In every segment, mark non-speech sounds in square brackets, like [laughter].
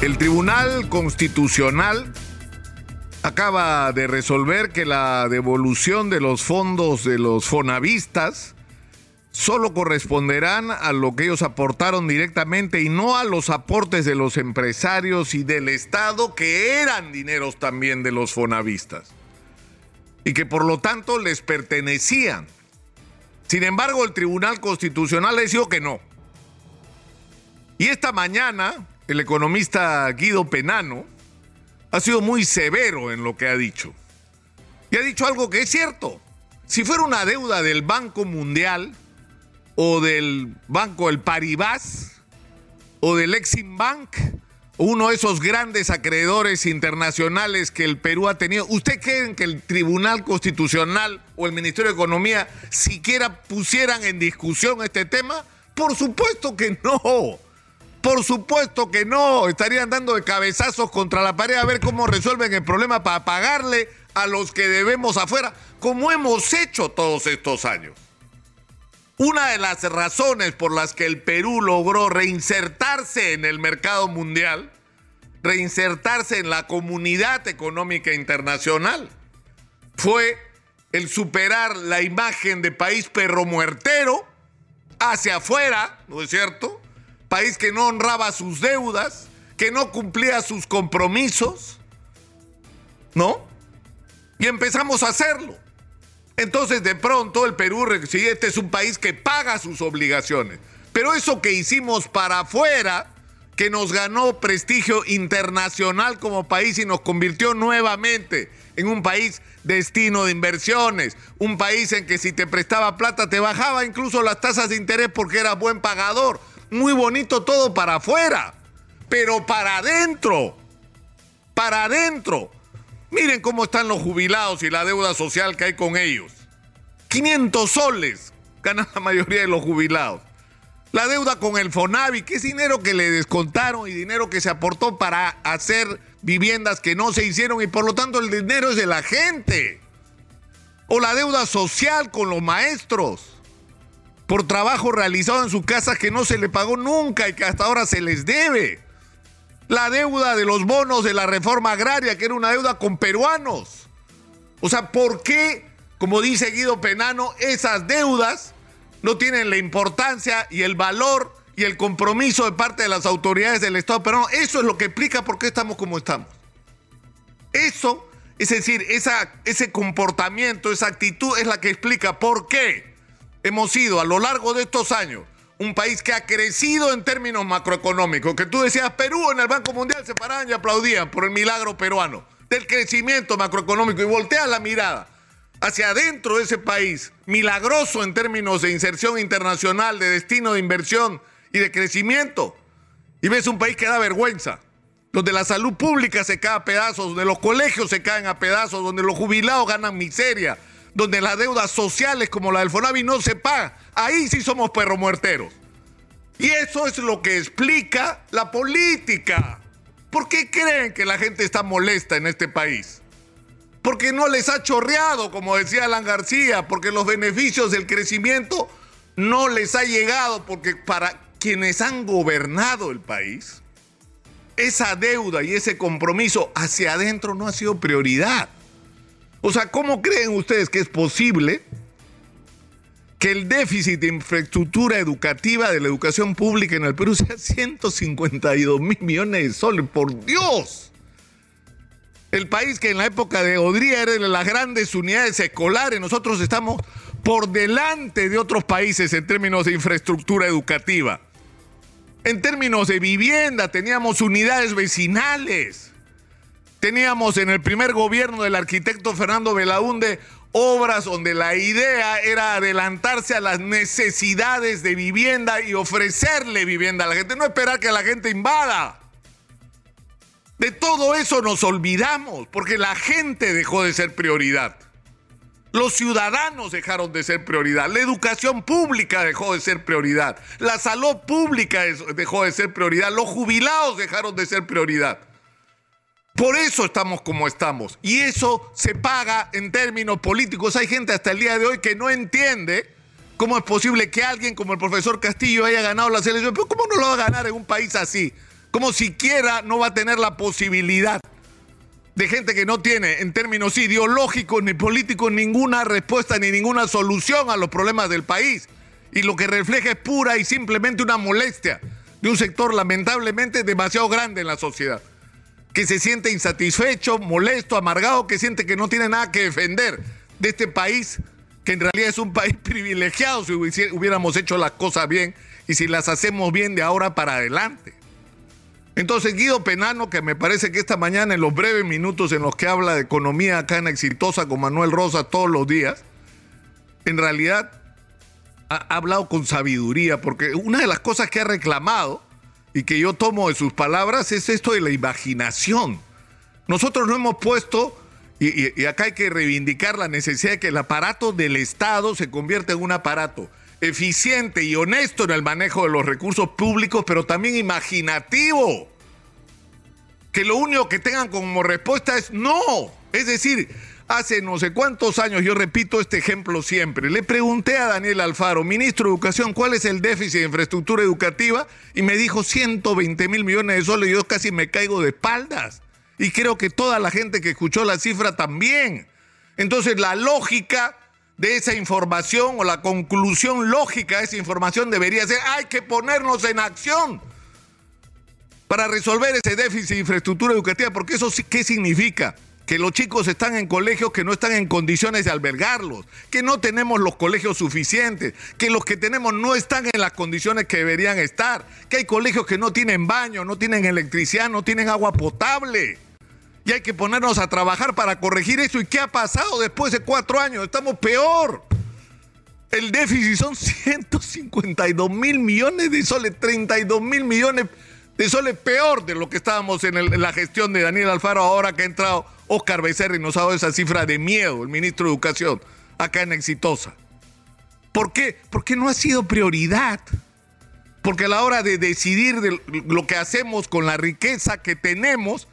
El Tribunal Constitucional acaba de resolver que la devolución de los fondos de los fonavistas solo corresponderán a lo que ellos aportaron directamente y no a los aportes de los empresarios y del Estado que eran dineros también de los fonavistas y que por lo tanto les pertenecían. Sin embargo, el Tribunal Constitucional les dijo que no. Y esta mañana, el economista Guido Penano ha sido muy severo en lo que ha dicho. Y ha dicho algo que es cierto. Si fuera una deuda del Banco Mundial o del Banco El Paribas o del Exim Bank, uno de esos grandes acreedores internacionales que el Perú ha tenido, ¿usted cree que el Tribunal Constitucional o el Ministerio de Economía siquiera pusieran en discusión este tema? Por supuesto que no. Por supuesto que no, estarían dando de cabezazos contra la pared a ver cómo resuelven el problema para pagarle a los que debemos afuera, como hemos hecho todos estos años. Una de las razones por las que el Perú logró reinsertarse en el mercado mundial, reinsertarse en la comunidad económica internacional, fue el superar la imagen de país perro muertero hacia afuera, ¿no es cierto? País que no honraba sus deudas, que no cumplía sus compromisos, ¿no? Y empezamos a hacerlo. Entonces de pronto el Perú, este es un país que paga sus obligaciones, pero eso que hicimos para afuera, que nos ganó prestigio internacional como país y nos convirtió nuevamente en un país destino de inversiones, un país en que si te prestaba plata te bajaba incluso las tasas de interés porque era buen pagador muy bonito todo para afuera, pero para adentro, para adentro. Miren cómo están los jubilados y la deuda social que hay con ellos. 500 soles ganan la mayoría de los jubilados. La deuda con el Fonavi, que es dinero que le descontaron y dinero que se aportó para hacer viviendas que no se hicieron y por lo tanto el dinero es de la gente. O la deuda social con los maestros por trabajo realizado en su casa que no se le pagó nunca y que hasta ahora se les debe. La deuda de los bonos de la reforma agraria, que era una deuda con peruanos. O sea, ¿por qué, como dice Guido Penano, esas deudas no tienen la importancia y el valor y el compromiso de parte de las autoridades del Estado peruano? Eso es lo que explica por qué estamos como estamos. Eso, es decir, ese comportamiento, esa actitud es la que explica por qué hemos sido a lo largo de estos años un país que ha crecido en términos macroeconómicos, que tú decías, Perú en el Banco Mundial se paraban y aplaudían por el milagro peruano, del crecimiento macroeconómico, y volteas la mirada hacia adentro de ese país, milagroso en términos de inserción internacional, de destino de inversión y de crecimiento, y ves un país que da vergüenza, donde la salud pública se cae a pedazos, donde los colegios se caen a pedazos, donde los jubilados ganan miseria, donde las deudas sociales como la del Fonavi no se pagan. Ahí sí somos perro muerteros. Y eso es lo que explica la política. ¿Por qué creen que la gente está molesta en este país? Porque no les ha chorreado, como decía Alan García, porque los beneficios del crecimiento no les ha llegado, porque para quienes han gobernado el país, esa deuda y ese compromiso hacia adentro no ha sido prioridad. O sea, ¿cómo creen ustedes que es posible que el déficit de infraestructura educativa de la educación pública en el Perú sea 152 mil millones de soles? ¡Por Dios! El país que en la época de Odría era de las grandes unidades escolares, nosotros estamos por delante de otros países en términos de infraestructura educativa. En términos de vivienda, teníamos unidades vecinales. Teníamos en el primer gobierno del arquitecto Fernando Belaunde obras donde la idea era adelantarse a las necesidades de vivienda y ofrecerle vivienda a la gente, no esperar que la gente invada. De todo eso nos olvidamos porque la gente dejó de ser prioridad. Los ciudadanos dejaron de ser prioridad, la educación pública dejó de ser prioridad, la salud pública dejó de ser prioridad, los jubilados dejaron de ser prioridad. Por eso estamos como estamos. Y eso se paga en términos políticos. Hay gente hasta el día de hoy que no entiende cómo es posible que alguien como el profesor Castillo haya ganado las elecciones. Pero ¿cómo no lo va a ganar en un país así? ¿Cómo siquiera no va a tener la posibilidad de gente que no tiene, en términos ideológicos ni políticos, ninguna respuesta ni ninguna solución a los problemas del país? Y lo que refleja es pura y simplemente una molestia de un sector lamentablemente demasiado grande en la sociedad, que se siente insatisfecho, molesto, amargado, que siente que no tiene nada que defender de este país, que en realidad es un país [laughs] privilegiado si hubiéramos hecho las cosas bien y si las hacemos bien de ahora para adelante. Entonces Guido Penano, que me parece que esta mañana en los breves minutos en los que habla de economía acá en Exitosa con Manuel Rosa todos los días, en realidad ha hablado con sabiduría, porque una de las cosas que ha reclamado y que yo tomo de sus palabras es esto de la imaginación. Nosotros no hemos puesto, y, acá hay que reivindicar la necesidad de que el aparato del Estado se convierta en un aparato eficiente y honesto en el manejo de los recursos públicos, pero también imaginativo. Que lo único que tengan como respuesta es no. Es decir, hace no sé cuántos años, yo repito este ejemplo siempre, le pregunté a Daniel Alfaro, ministro de Educación, cuál es el déficit de infraestructura educativa y me dijo 120 mil millones de soles y yo casi me caigo de espaldas. Y creo que toda la gente que escuchó la cifra también. Entonces la lógica de esa información o la conclusión lógica de esa información debería ser hay que ponernos en acción para resolver ese déficit de infraestructura educativa, porque eso ¿qué significa? Que los chicos están en colegios que no están en condiciones de albergarlos, que no tenemos los colegios suficientes, que los que tenemos no están en las condiciones que deberían estar, que hay colegios que no tienen baño, no tienen electricidad, no tienen agua potable. Y hay que ponernos a trabajar para corregir eso. ¿Y qué ha pasado después de cuatro años? Estamos peor. El déficit son 152 mil millones de soles, 32 mil millones de soles peor de lo que estábamos en, la gestión de Daniel Alfaro ahora que ha entrado Oscar Becerra nos ha dado esa cifra de miedo, el ministro de Educación, acá en Exitosa. ¿Por qué? Porque no ha sido prioridad. Porque a la hora de decidir de lo que hacemos con la riqueza que tenemos,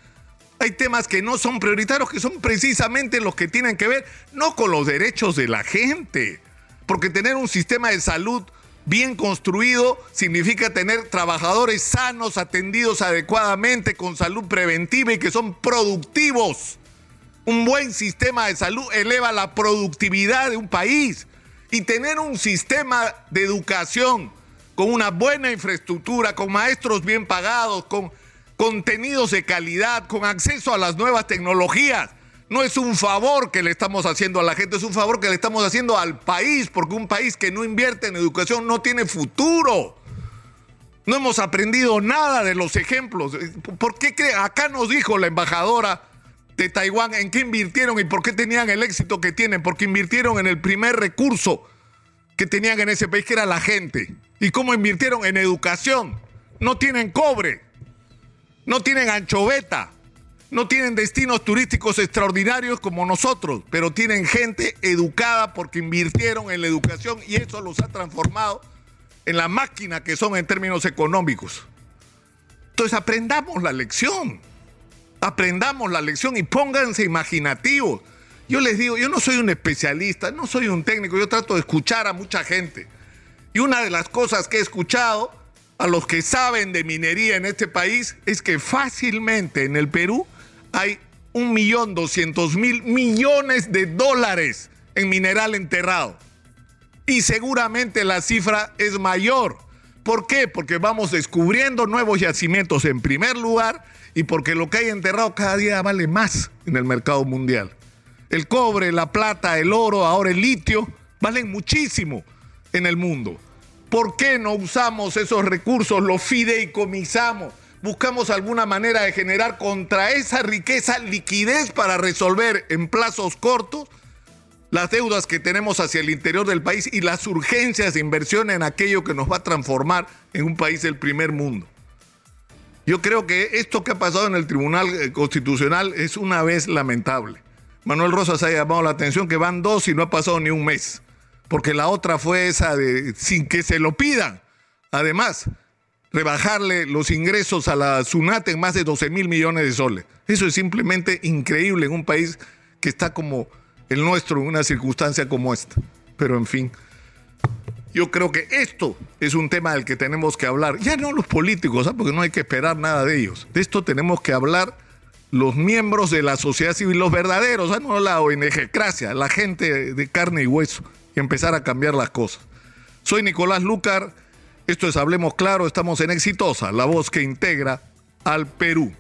hay temas que no son prioritarios, que son precisamente los que tienen que ver no con los derechos de la gente. Porque tener un sistema de salud bien construido significa tener trabajadores sanos, atendidos adecuadamente, con salud preventiva y que son productivos. Un buen sistema de salud eleva la productividad de un país y tener un sistema de educación con una buena infraestructura, con maestros bien pagados, con contenidos de calidad, con acceso a las nuevas tecnologías. No es un favor que le estamos haciendo a la gente, es un favor que le estamos haciendo al país, porque un país que no invierte en educación no tiene futuro. No hemos aprendido nada de los ejemplos. ¿Por qué cree? Acá nos dijo la embajadora de Taiwán en qué invirtieron y por qué tenían el éxito que tienen, porque invirtieron en el primer recurso que tenían en ese país, que era la gente. ¿Y cómo invirtieron en educación? No tienen cobre, no tienen anchoveta, no tienen destinos turísticos extraordinarios como nosotros, pero tienen gente educada porque invirtieron en la educación y eso los ha transformado en la máquina que son en términos económicos. Entonces aprendamos la lección aprendamos la lección y pónganse imaginativos. Yo les digo, yo no soy un especialista, no soy un técnico, yo trato de escuchar a mucha gente. Y una de las cosas que he escuchado a los que saben de minería en este país es que fácilmente en el Perú hay un millón doscientos mil millones de dólares en mineral enterrado. Y seguramente la cifra es mayor. ¿Por qué? Porque vamos descubriendo nuevos yacimientos en primer lugar y porque lo que hay enterrado cada día vale más en el mercado mundial. El cobre, la plata, el oro, ahora el litio, valen muchísimo en el mundo. ¿Por qué no usamos esos recursos, los fideicomisamos? Buscamos alguna manera de generar contra esa riqueza liquidez para resolver en plazos cortos las deudas que tenemos hacia el interior del país y las urgencias de inversión en aquello que nos va a transformar en un país del primer mundo. Yo creo que esto que ha pasado en el Tribunal eh, Constitucional es una vez lamentable. Manuel Rosas ha llamado la atención que van dos y no ha pasado ni un mes. Porque la otra fue esa de sin que se lo pidan. Además, rebajarle los ingresos a la SUNAT en más de 12 mil millones de soles. Eso es simplemente increíble en un país que está como el nuestro en una circunstancia como esta. Pero en fin. Yo creo que esto es un tema del que tenemos que hablar. Ya no los políticos, ¿ah? porque no hay que esperar nada de ellos. De esto tenemos que hablar los miembros de la sociedad civil, los verdaderos, ¿ah? no la ONG, gracias, la gente de carne y hueso, y empezar a cambiar las cosas. Soy Nicolás Lucar, esto es Hablemos Claro, estamos en Exitosa, la voz que integra al Perú.